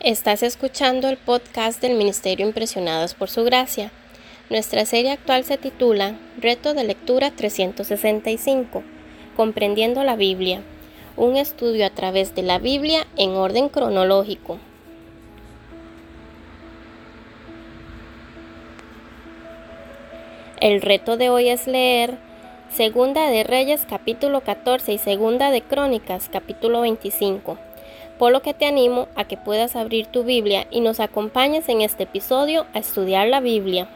Estás escuchando el podcast del Ministerio Impresionadas por Su Gracia. Nuestra serie actual se titula Reto de Lectura 365, Comprendiendo la Biblia, un estudio a través de la Biblia en orden cronológico. El reto de hoy es leer Segunda de Reyes capítulo 14 y Segunda de Crónicas capítulo 25 por lo que te animo a que puedas abrir tu Biblia y nos acompañes en este episodio a estudiar la Biblia.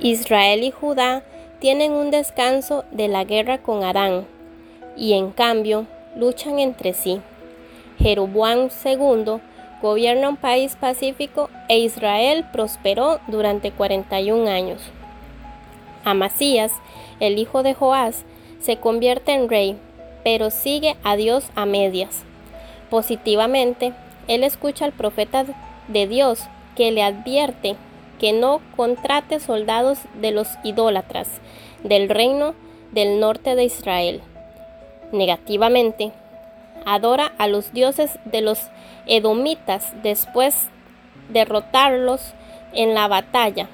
Israel y Judá tienen un descanso de la guerra con Arán y en cambio luchan entre sí. Jeroboam II gobierna un país pacífico e Israel prosperó durante 41 años. Amasías, el hijo de Joás, se convierte en rey, pero sigue a Dios a medias. Positivamente, él escucha al profeta de Dios que le advierte que no contrate soldados de los idólatras del reino del norte de Israel. Negativamente, adora a los dioses de los edomitas después derrotarlos en la batalla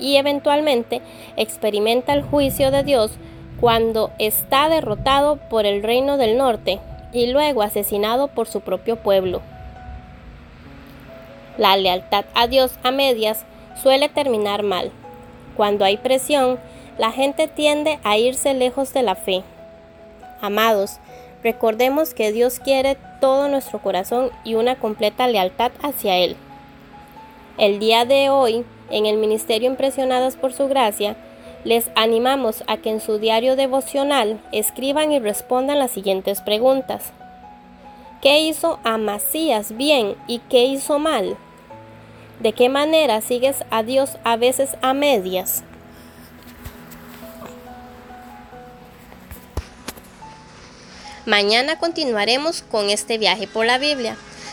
y eventualmente experimenta el juicio de Dios cuando está derrotado por el reino del norte y luego asesinado por su propio pueblo. La lealtad a Dios a medias suele terminar mal. Cuando hay presión, la gente tiende a irse lejos de la fe. Amados, recordemos que Dios quiere todo nuestro corazón y una completa lealtad hacia Él. El día de hoy en el Ministerio Impresionadas por Su Gracia, les animamos a que en su diario devocional escriban y respondan las siguientes preguntas. ¿Qué hizo Amasías bien y qué hizo mal? ¿De qué manera sigues a Dios a veces a medias? Mañana continuaremos con este viaje por la Biblia.